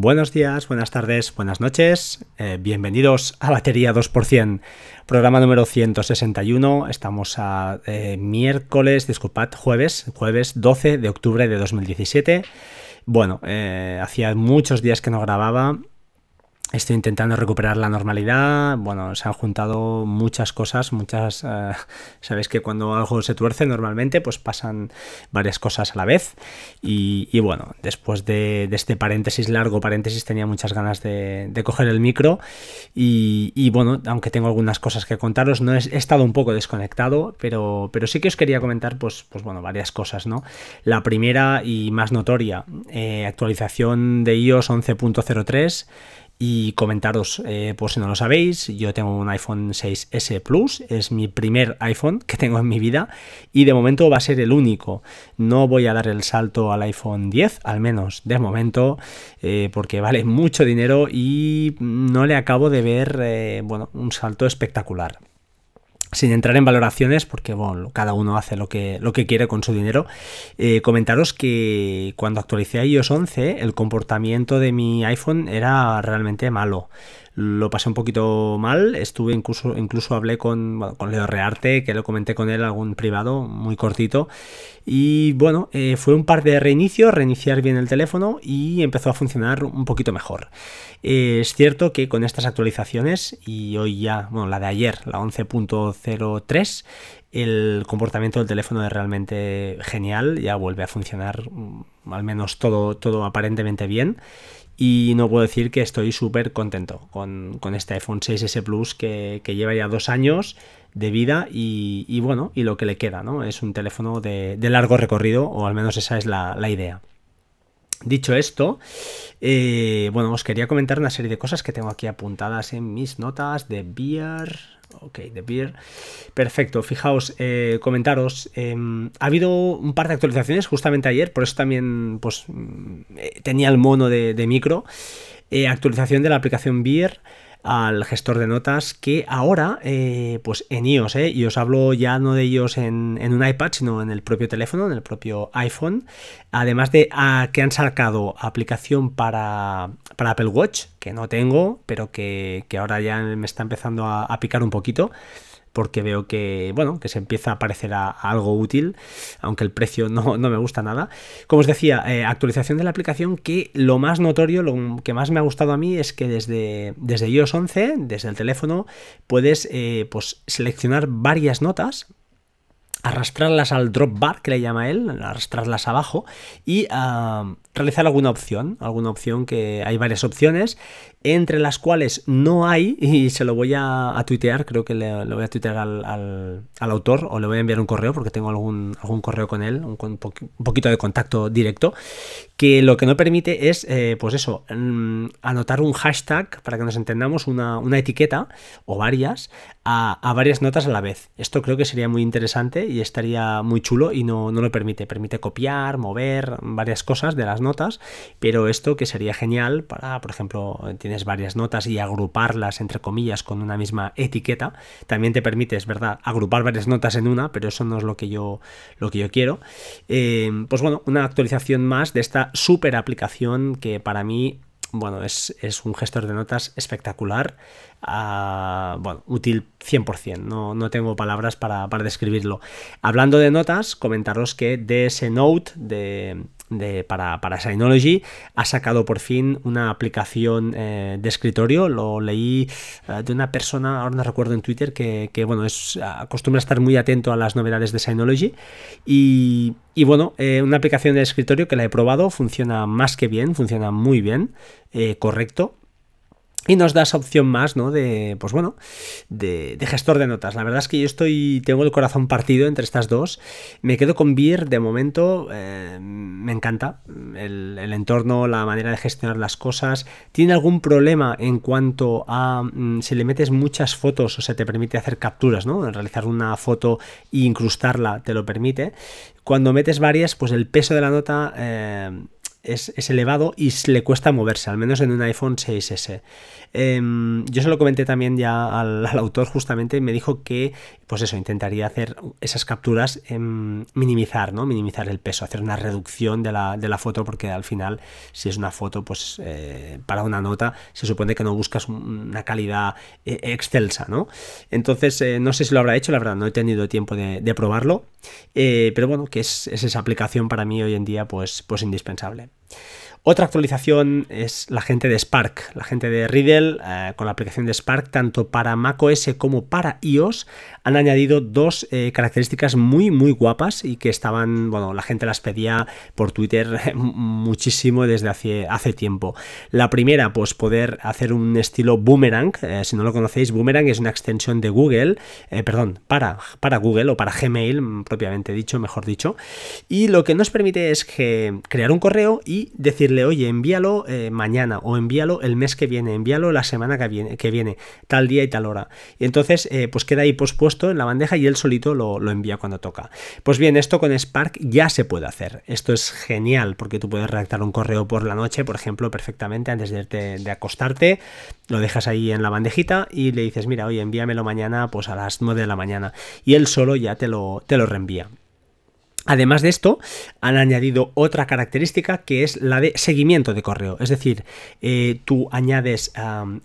Buenos días, buenas tardes, buenas noches. Eh, bienvenidos a Batería 2%, programa número 161. Estamos a eh, miércoles, disculpad, jueves, jueves 12 de octubre de 2017. Bueno, eh, hacía muchos días que no grababa Estoy intentando recuperar la normalidad. Bueno, se han juntado muchas cosas, muchas... Eh, Sabéis que cuando algo se tuerce normalmente pues pasan varias cosas a la vez. Y, bueno, después de, este paréntesis, largo paréntesis, tenía muchas ganas de, coger el micro. Y, bueno, aunque tengo algunas cosas que contaros, no he, estado un poco desconectado, pero, pero sí que os quería comentar pues, pues bueno, varias cosas, ¿no? La primera y más notoria, eh, actualización de iOS 11.03 y comentaros, eh, por si no lo sabéis, yo tengo un iPhone 6S Plus, es mi primer iPhone que tengo en mi vida y de momento va a ser el único. No voy a dar el salto al iPhone 10, al menos de momento, eh, porque vale mucho dinero y no le acabo de ver eh, bueno, un salto espectacular sin entrar en valoraciones, porque bueno, cada uno hace lo que, lo que quiere con su dinero, eh, comentaros que cuando actualicé iOS 11, el comportamiento de mi iPhone era realmente malo lo pasé un poquito mal. Estuve incluso, incluso hablé con, con Leo Rearte, que lo comenté con él algún privado, muy cortito. Y bueno, eh, fue un par de reinicios, reiniciar bien el teléfono y empezó a funcionar un poquito mejor. Eh, es cierto que con estas actualizaciones, y hoy ya, bueno, la de ayer, la 11.03, el comportamiento del teléfono es realmente genial, ya vuelve a funcionar mm, al menos todo, todo aparentemente bien y no puedo decir que estoy súper contento con, este iPhone 6S Plus que, lleva ya dos años de vida y, bueno, y lo que le queda, ¿no? Es un teléfono de, largo recorrido, o al menos esa es la, idea. Dicho esto, eh, bueno, os quería comentar una serie de cosas que tengo aquí apuntadas en mis notas de Beer. Ok, de Beer. Perfecto, fijaos, eh, comentaros. Em, ha habido un par de actualizaciones justamente ayer, por eso también pues, mm, eh, tenía el mono de, micro. Eh, actualización de la aplicación Beer al gestor de notas que ahora, eh, pues en iOS, eh, y os hablo ya no de iOS en, un iPad, sino en el propio teléfono, en el propio iPhone, además de ah, que han sacado aplicación para, para, Apple Watch, que no tengo, pero que, ahora ya me está empezando a picar un poquito porque veo que, bueno, que se empieza a parecer algo útil, aunque el precio no, me gusta nada. Como os decía, eh, actualización de la aplicación que lo más notorio, lo que más me ha gustado a mí es que desde, desde iOS 11, desde el teléfono, puedes eh, pues, seleccionar varias notas arrastrarlas al drop bar que le llama él, arrastrarlas abajo y ah, realizar alguna opción, alguna opción que hay varias opciones entre las cuales no hay, y se lo voy a, tuitear, creo que le, voy a tuitear al, autor o le voy a enviar un correo porque tengo algún, algún correo con él, un, poquito de contacto directo, que lo que no permite es, eh, pues eso, mm, anotar un hashtag, para que nos entendamos, una, etiqueta o varias a, varias notas a la vez. Esto creo que sería muy interesante y estaría muy chulo y no, no lo permite. Permite copiar, mover varias cosas de las notas, pero esto que sería genial para, por ejemplo, varias notas y agruparlas entre comillas con una misma etiqueta. También te permite, es verdad, agrupar varias notas en una, pero eso no es lo que yo, lo que yo quiero. Eh, pues bueno, una actualización más de esta super aplicación que para mí bueno, es, un gestor de notas espectacular, ah, bueno, útil 100%, no, no tengo palabras para, para, describirlo. Hablando de notas, comentaros que DS Note de, para, para Synology ha sacado por fin una aplicación eh, de escritorio. Lo leí eh, de una persona, ahora no recuerdo en Twitter, que, bueno, es, acostumbra a estar muy atento a las novedades de Synology. Y, bueno, eh, una aplicación de escritorio que la he probado, funciona más que bien, funciona muy bien, correcto. Y nos da esa opción más, ¿no? De, pues bueno, de, gestor de notas. La verdad es que yo estoy, tengo el corazón partido entre estas dos. Me quedo con Beer de momento. Eh, me encanta el, entorno, la manera de gestionar las cosas. Tiene algún problema en cuanto a mm, si le metes muchas fotos o se te permite hacer capturas, ¿no? Realizar una foto e incrustarla te lo permite. Cuando metes varias, pues el peso de la nota... Eh, es, elevado y le cuesta moverse, al menos en un iPhone 6S. Em, yo se lo comenté también ya al, autor justamente y me dijo que, pues eso, intentaría hacer esas capturas, en minimizar, ¿no? Minimizar el peso, hacer una reducción de la, de la foto porque al final, si es una foto, pues eh, para una nota se supone que no buscas una calidad eh, excelsa, ¿no? Entonces, eh, no sé si lo habrá hecho, la verdad, no he tenido tiempo de, probarlo, pero bueno, que es, es, esa aplicación para mí hoy en día, pues, pues indispensable. Otra actualización es la gente de Spark, la gente de Riddle eh, con la aplicación de Spark tanto para macOS como para iOS han añadido dos eh, características muy muy guapas y que estaban, bueno, la gente las pedía por Twitter muchísimo desde hace, hace tiempo. La primera, pues poder hacer un estilo Boomerang, eh, si no lo conocéis, Boomerang es una extensión de Google, perdón, para, para Google o para Gmail propiamente dicho, mejor dicho, y lo que nos permite es crear un correo y decir oye, envíalo eh, mañana o envíalo el mes que viene, envíalo la semana que viene, que viene tal día y tal hora. Y entonces, eh, pues queda ahí pospuesto en la bandeja y él solito lo, envía cuando toca. Pues bien, esto con Spark ya se puede hacer. Esto es genial porque tú puedes redactar un correo por la noche, por ejemplo, perfectamente antes de, de acostarte, lo dejas ahí en la bandejita y le dices, mira, oye, envíamelo mañana pues a las 9 de la mañana. Y él solo ya te lo, te lo reenvía. Además de esto, han añadido otra característica que es la de seguimiento de correo. Es decir, eh, tú añades,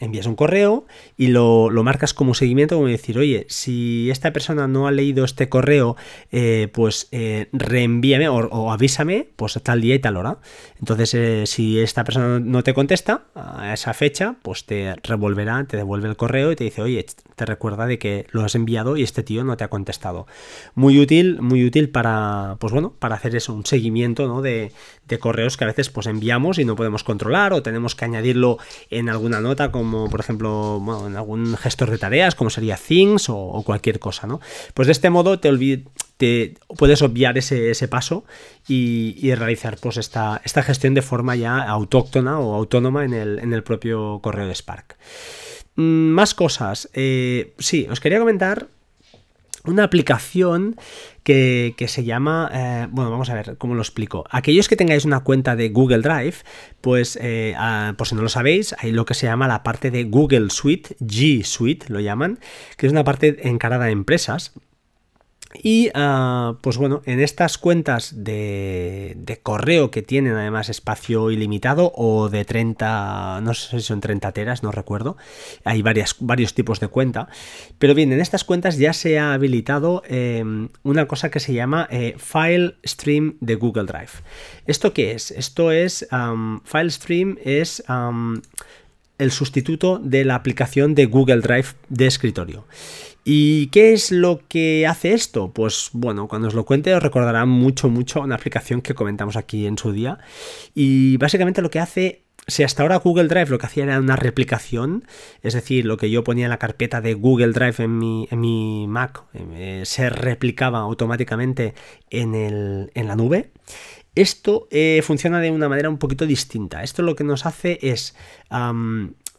envías un correo y lo, marcas como seguimiento, como decir, oye, si esta persona no ha leído este correo, eh, pues eh, reenvíame o, avísame, pues tal día y tal hora. Entonces, si esta persona no te contesta a esa fecha, pues te revolverá, te devuelve el correo y te dice, oye, te recuerda de que lo has enviado y este tío no te ha contestado. Muy útil, muy útil para pues bueno, para hacer eso, un seguimiento de, correos que a veces pues enviamos y no podemos controlar o tenemos que añadirlo en alguna nota como por ejemplo en algún gestor de tareas como sería Things o, cualquier cosa, ¿no? Pues de este modo te, te puedes obviar ese, paso y, realizar pues esta, gestión de forma ya autóctona o autónoma en el, en el propio correo de Spark. Mm, más cosas. Eh, sí, os quería comentar una aplicación que, se llama, eh, bueno, vamos a ver cómo lo explico. Aquellos que tengáis una cuenta de Google Drive, pues eh, ah, por si no lo sabéis, hay lo que se llama la parte de Google Suite, G Suite lo llaman, que es una parte encarada a empresas. Y ah, pues bueno, en estas cuentas de, correo que tienen además espacio ilimitado o de 30, no sé si son 30 teras, no recuerdo, hay varios tipos de cuenta, pero bien, en estas cuentas ya se ha habilitado em, una cosa que se llama eh, File Stream de Google Drive. ¿Esto qué es? Esto es, File Stream es el sustituto de la aplicación de Google Drive de escritorio. ¿Y qué es lo que hace esto? Pues bueno, cuando os lo cuente os recordará mucho, mucho una aplicación que comentamos aquí en su día. Y básicamente lo que hace si hasta ahora Google Drive lo que hacía era una replicación, es decir, lo que yo ponía en la carpeta de Google Drive en mi, en mi Mac eh, se replicaba automáticamente en, el, en la nube, esto eh, funciona de una manera un poquito distinta. Esto lo que nos hace es,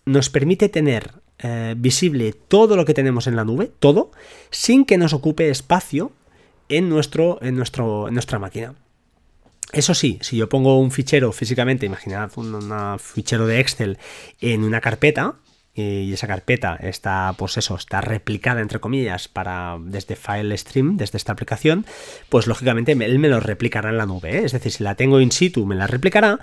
nos permite tener eh, visible todo lo que tenemos en la nube, todo, sin que nos ocupe espacio en, nuestro, en, nuestro, nuestra máquina. Eso sí, si yo pongo un fichero físicamente, imaginad un fichero de Excel en una carpeta, y esa carpeta está, pues eso, está replicada entre comillas para desde File Stream, desde esta aplicación, pues lógicamente él me lo replicará en la nube. ¿eh? Es decir, si la tengo in situ me la replicará,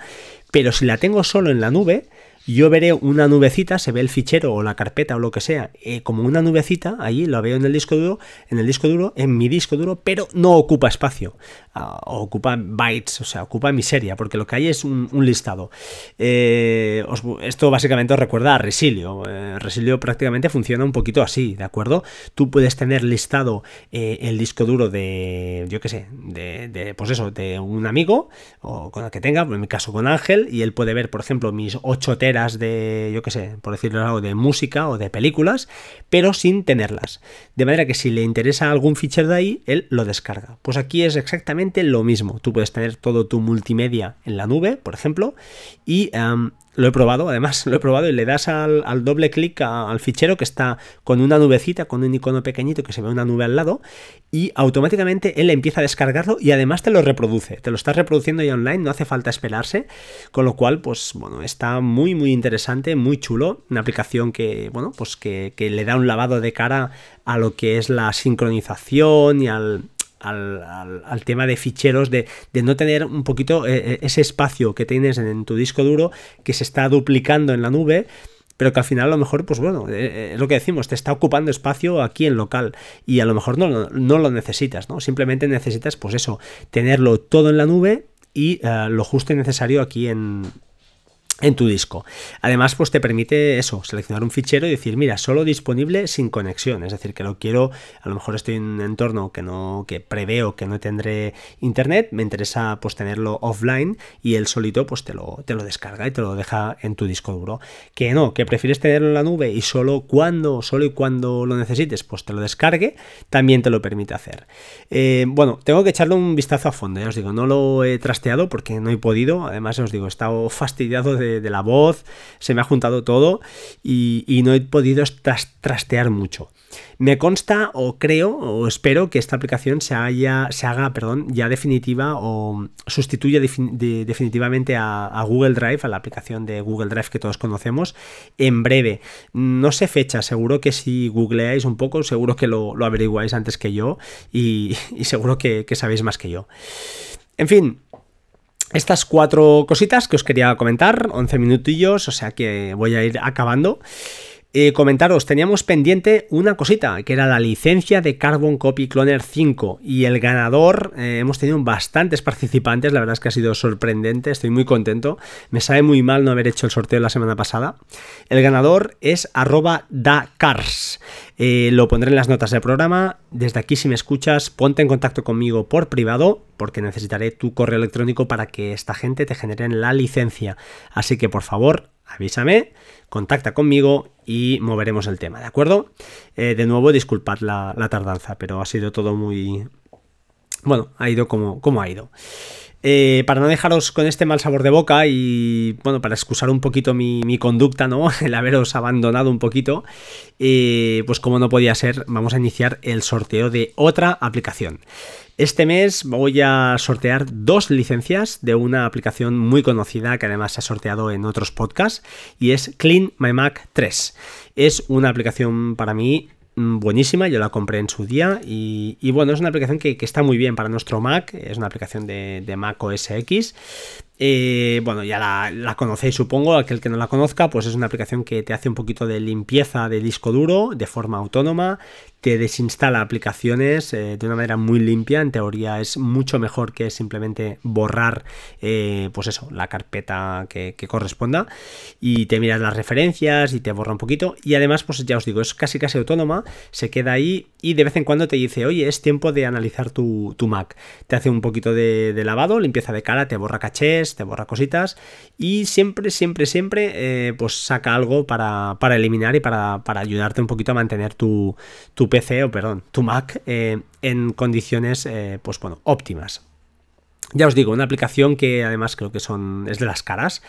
pero si la tengo solo en la nube, yo veré una nubecita, se ve el fichero o la carpeta o lo que sea, eh, como una nubecita, ahí lo veo en el disco duro, en el disco duro, en mi disco duro, pero no ocupa espacio, ah, ocupa bytes, o sea, ocupa miseria, porque lo que hay es un, listado. Eh, esto básicamente os recuerda a Resilio. Eh, Resilio prácticamente funciona un poquito así, ¿de acuerdo? Tú puedes tener listado el disco duro de, yo qué sé, de, de, pues eso, de un amigo, o con el que tenga, en mi caso con Ángel, y él puede ver, por ejemplo, mis 8 teras de, yo qué sé, por decirlo algo, de música o de películas, pero sin tenerlas. De manera que si le interesa algún fichero de ahí, él lo descarga. Pues aquí es exactamente lo mismo. Tú puedes tener todo tu multimedia en la nube, por ejemplo, y lo he probado, además lo he probado y le das al, doble clic al fichero que está con una nubecita, con un icono pequeñito que se ve una nube al lado y automáticamente él empieza a descargarlo y además te lo reproduce, te lo estás reproduciendo ya online, no hace falta esperarse, con lo cual pues bueno, está muy muy interesante, muy chulo, una aplicación que bueno, pues que, que le da un lavado de cara a lo que es la sincronización y al, al, tema de ficheros, de, no tener un poquito eh, eh, ese espacio que tienes en, tu disco duro que se está duplicando en la nube pero que al final a lo mejor, pues bueno, eh, es lo que decimos, te está ocupando espacio aquí en local y a lo mejor no, no lo necesitas, ¿no? Simplemente necesitas, pues eso, tenerlo todo en la nube y lo justo y necesario aquí en, en tu disco. Además, pues te permite eso, seleccionar un fichero y decir, mira, solo disponible sin conexión, es decir, que lo quiero, a lo mejor estoy en un entorno que no que preveo que no tendré internet, me interesa pues tenerlo offline y él solito pues te lo te lo descarga y te lo deja en tu disco duro. Que no, que prefieres tenerlo en la nube y solo cuando, solo y cuando lo necesites, pues te lo descargue, también te lo permite hacer. Eh, bueno, tengo que echarle un vistazo a fondo, ya os digo, no lo he trasteado porque no he podido, además os digo, he estado fastidiado de de, la voz, se me ha juntado todo y, no he podido trastear mucho. Me consta o creo o espero que esta aplicación se, haya, se haga perdón, ya definitiva o sustituya definitivamente a, Google Drive, a la aplicación de Google Drive que todos conocemos, en breve. No sé fecha, seguro que si googleáis un poco, seguro que lo, averiguáis antes que yo y, seguro que, que sabéis más que yo. En fin, estas cuatro cositas que os quería comentar, 11 minutillos, o sea que voy a ir acabando. Eh, comentaros, teníamos pendiente una cosita, que era la licencia de Carbon Copy Cloner 5 y el ganador, eh, hemos tenido bastantes participantes, la verdad es que ha sido sorprendente, estoy muy contento, me sabe muy mal no haber hecho el sorteo la semana pasada. El ganador es arroba dacars, eh, lo pondré en las notas del programa, desde aquí si me escuchas, ponte en contacto conmigo por privado, porque necesitaré tu correo electrónico para que esta gente te generen la licencia, así que por favor, avísame, contacta conmigo y moveremos el tema, ¿de acuerdo? Eh, de nuevo, disculpad la, tardanza, pero ha sido todo muy... Bueno, ha ido como, como ha ido. Eh, para no dejaros con este mal sabor de boca y bueno, para excusar un poquito mi, conducta, ¿no? El haberos abandonado un poquito, eh, pues como no podía ser, vamos a iniciar el sorteo de otra aplicación. Este mes voy a sortear dos licencias de una aplicación muy conocida que además se ha sorteado en otros podcasts y es Clean My Mac 3. Es una aplicación para mí buenísima, yo la compré en su día y, bueno, es una aplicación que, está muy bien para nuestro Mac, es una aplicación de, de Mac OS X. Eh, bueno, ya la, conocéis supongo, aquel que no la conozca, pues es una aplicación que te hace un poquito de limpieza de disco duro de forma autónoma, te desinstala aplicaciones eh, de una manera muy limpia, en teoría es mucho mejor que simplemente borrar, eh, pues eso, la carpeta que, corresponda. Y te miras las referencias y te borra un poquito. Y además, pues ya os digo, es casi casi autónoma, se queda ahí y de vez en cuando te dice, oye, es tiempo de analizar tu, Mac, te hace un poquito de, lavado, limpieza de cara, te borra cachés, te borra cositas y siempre, siempre, siempre eh, pues saca algo para, eliminar y para, ayudarte un poquito a mantener tu, PC o perdón, tu Mac eh, en condiciones eh, pues bueno, óptimas. Ya os digo, una aplicación que además creo que son es de las caras,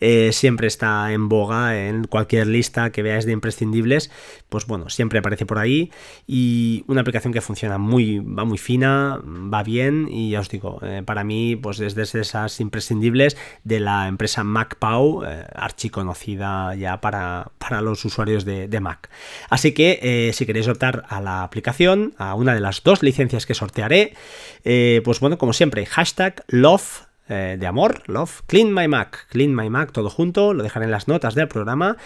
eh, siempre está en boga en cualquier lista que veáis de imprescindibles, pues bueno, siempre aparece por ahí y una aplicación que funciona muy, va muy fina, va bien y ya os digo, eh, para mí pues es de esas imprescindibles de la empresa MacPow, eh, archiconocida ya para, para los usuarios de, de Mac. Así que si queréis optar a la aplicación, a una de las dos licencias que sortearé, pues bueno, como siempre, hashtag love eh, de amor, love, clean my Mac, clean my Mac, todo junto, lo dejaré en las notas del programa,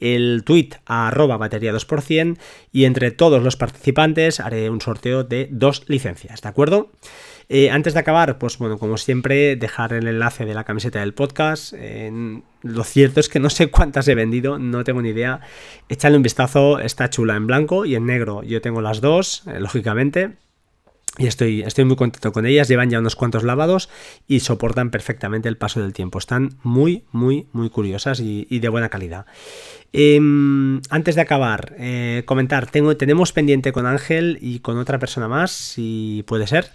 el tweet a arroba batería 2% y entre todos los participantes haré un sorteo de dos licencias, ¿de acuerdo? Eh, antes de acabar, pues bueno, como siempre, dejar el enlace de la camiseta del podcast. lo cierto es que no sé cuántas he vendido, no tengo ni idea. Echadle un vistazo, está chula en blanco y en negro. Yo tengo las dos, eh, lógicamente. Y estoy, estoy muy contento con ellas, llevan ya unos cuantos lavados y soportan perfectamente el paso del tiempo. Están muy, muy, muy curiosas y, de buena calidad. Em, antes de acabar, eh, comentar, tengo, tenemos pendiente con Ángel y con otra persona más, si puede ser,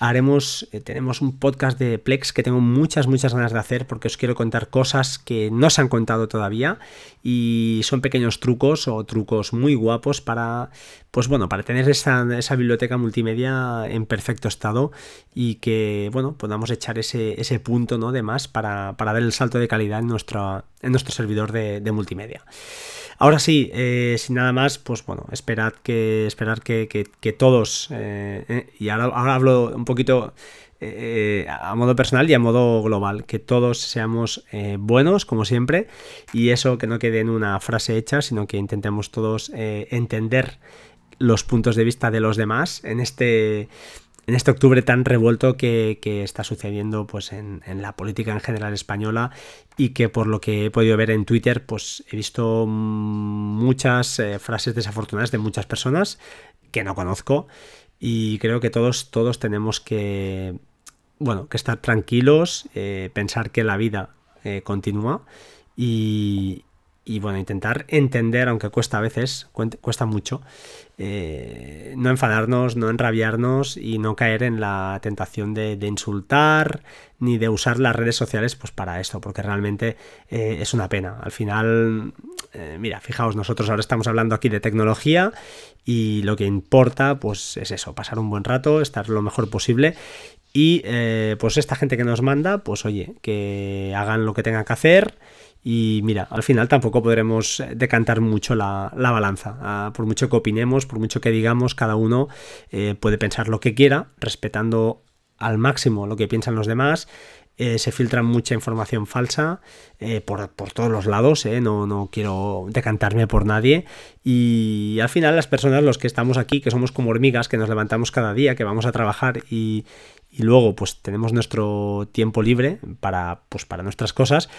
haremos, eh, tenemos un podcast de Plex que tengo muchas, muchas ganas de hacer porque os quiero contar cosas que no se han contado todavía y son pequeños trucos o trucos muy guapos para, pues bueno, para tener esa, biblioteca multimedia en perfecto estado y que, bueno, podamos echar ese, punto, ¿no? De más para, para dar el salto de calidad en nuestro, servidor de, multimedia. Ahora sí, eh, sin nada más, pues bueno, esperad que, esperar que, todos, eh, y ahora, hablo un poquito eh, a modo personal y a modo global, que todos seamos eh, buenos, como siempre, y eso que no quede en una frase hecha, sino que intentemos todos eh, entender los puntos de vista de los demás en este, en este octubre tan revuelto que, está sucediendo pues, en, la política en general española y que por lo que he podido ver en Twitter pues he visto muchas frases desafortunadas de muchas personas que no conozco y creo que todos, todos tenemos que, bueno, que estar tranquilos, eh, pensar que la vida eh, continúa y, y, bueno, intentar entender, aunque cuesta a veces, cuesta mucho, eh, no enfadarnos, no enrabiarnos y no caer en la tentación de, insultar ni de usar las redes sociales pues para esto, porque realmente es una pena. Al final, mira, fijaos, nosotros ahora estamos hablando aquí de tecnología y lo que importa pues es eso, pasar un buen rato, estar lo mejor posible y eh, pues esta gente que nos manda, pues oye, que hagan lo que tengan que hacer. Y mira, al final tampoco podremos decantar mucho la, balanza. Ah, por mucho que opinemos, por mucho que digamos, cada uno eh, puede pensar lo que quiera, respetando al máximo lo que piensan los demás eh, se filtra mucha información falsa eh, por, todos los lados, eh, no, no, quiero decantarme por nadie. Y al final las personas, los que estamos aquí, que somos como hormigas, que nos levantamos cada día, que vamos a trabajar y, y luego pues tenemos nuestro tiempo libre para, pues, para nuestras cosas,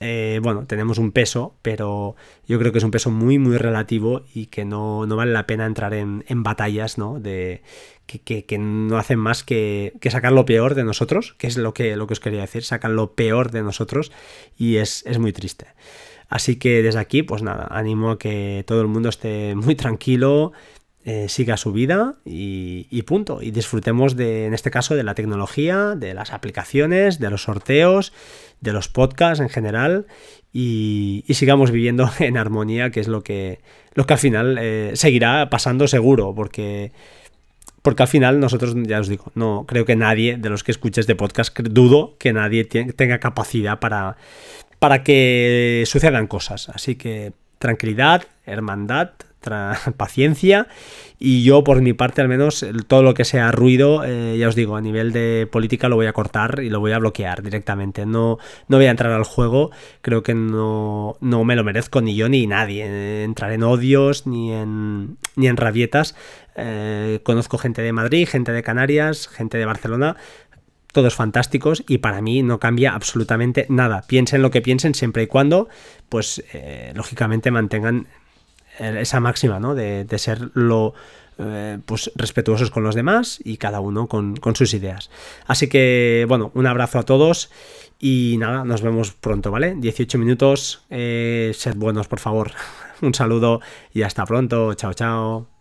eh, bueno, tenemos un peso, pero yo creo que es un peso muy, muy relativo y que no, vale la pena entrar en, batallas, ¿no? De, que, no hacen más que, sacar lo peor de nosotros, que es lo que, lo que os quería decir, sacan lo peor de nosotros y es, es muy triste. Así que desde aquí, pues nada, animo a que todo el mundo esté muy tranquilo, eh, siga su vida y, punto. Y disfrutemos de, en este caso, de la tecnología, de las aplicaciones, de los sorteos, de los podcasts en general y, sigamos viviendo en armonía, que es lo que, lo que al final eh, seguirá pasando seguro, porque, porque al final nosotros, ya os digo, no creo que nadie de los que escuches de podcast, dudo que nadie tenga capacidad para, para que sucedan cosas. Así que tranquilidad, hermandad, paciencia y yo por mi parte al menos todo lo que sea ruido, eh, ya os digo, a nivel de política lo voy a cortar y lo voy a bloquear directamente. No, no voy a entrar al juego, creo que no, no me lo merezco ni yo ni nadie. Eh, entrar en odios ni en, ni en rabietas. Eh, conozco gente de Madrid, gente de Canarias, gente de Barcelona, todos fantásticos y para mí no cambia absolutamente nada. Piensen lo que piensen siempre y cuando, pues lógicamente mantengan esa máxima, ¿no? De, ser lo eh, pues respetuosos con los demás y cada uno con, sus ideas. Así que, bueno, un abrazo a todos y nada, nos vemos pronto, ¿vale? 18 minutos, eh, sed buenos, por favor. un saludo y hasta pronto. Chao, chao.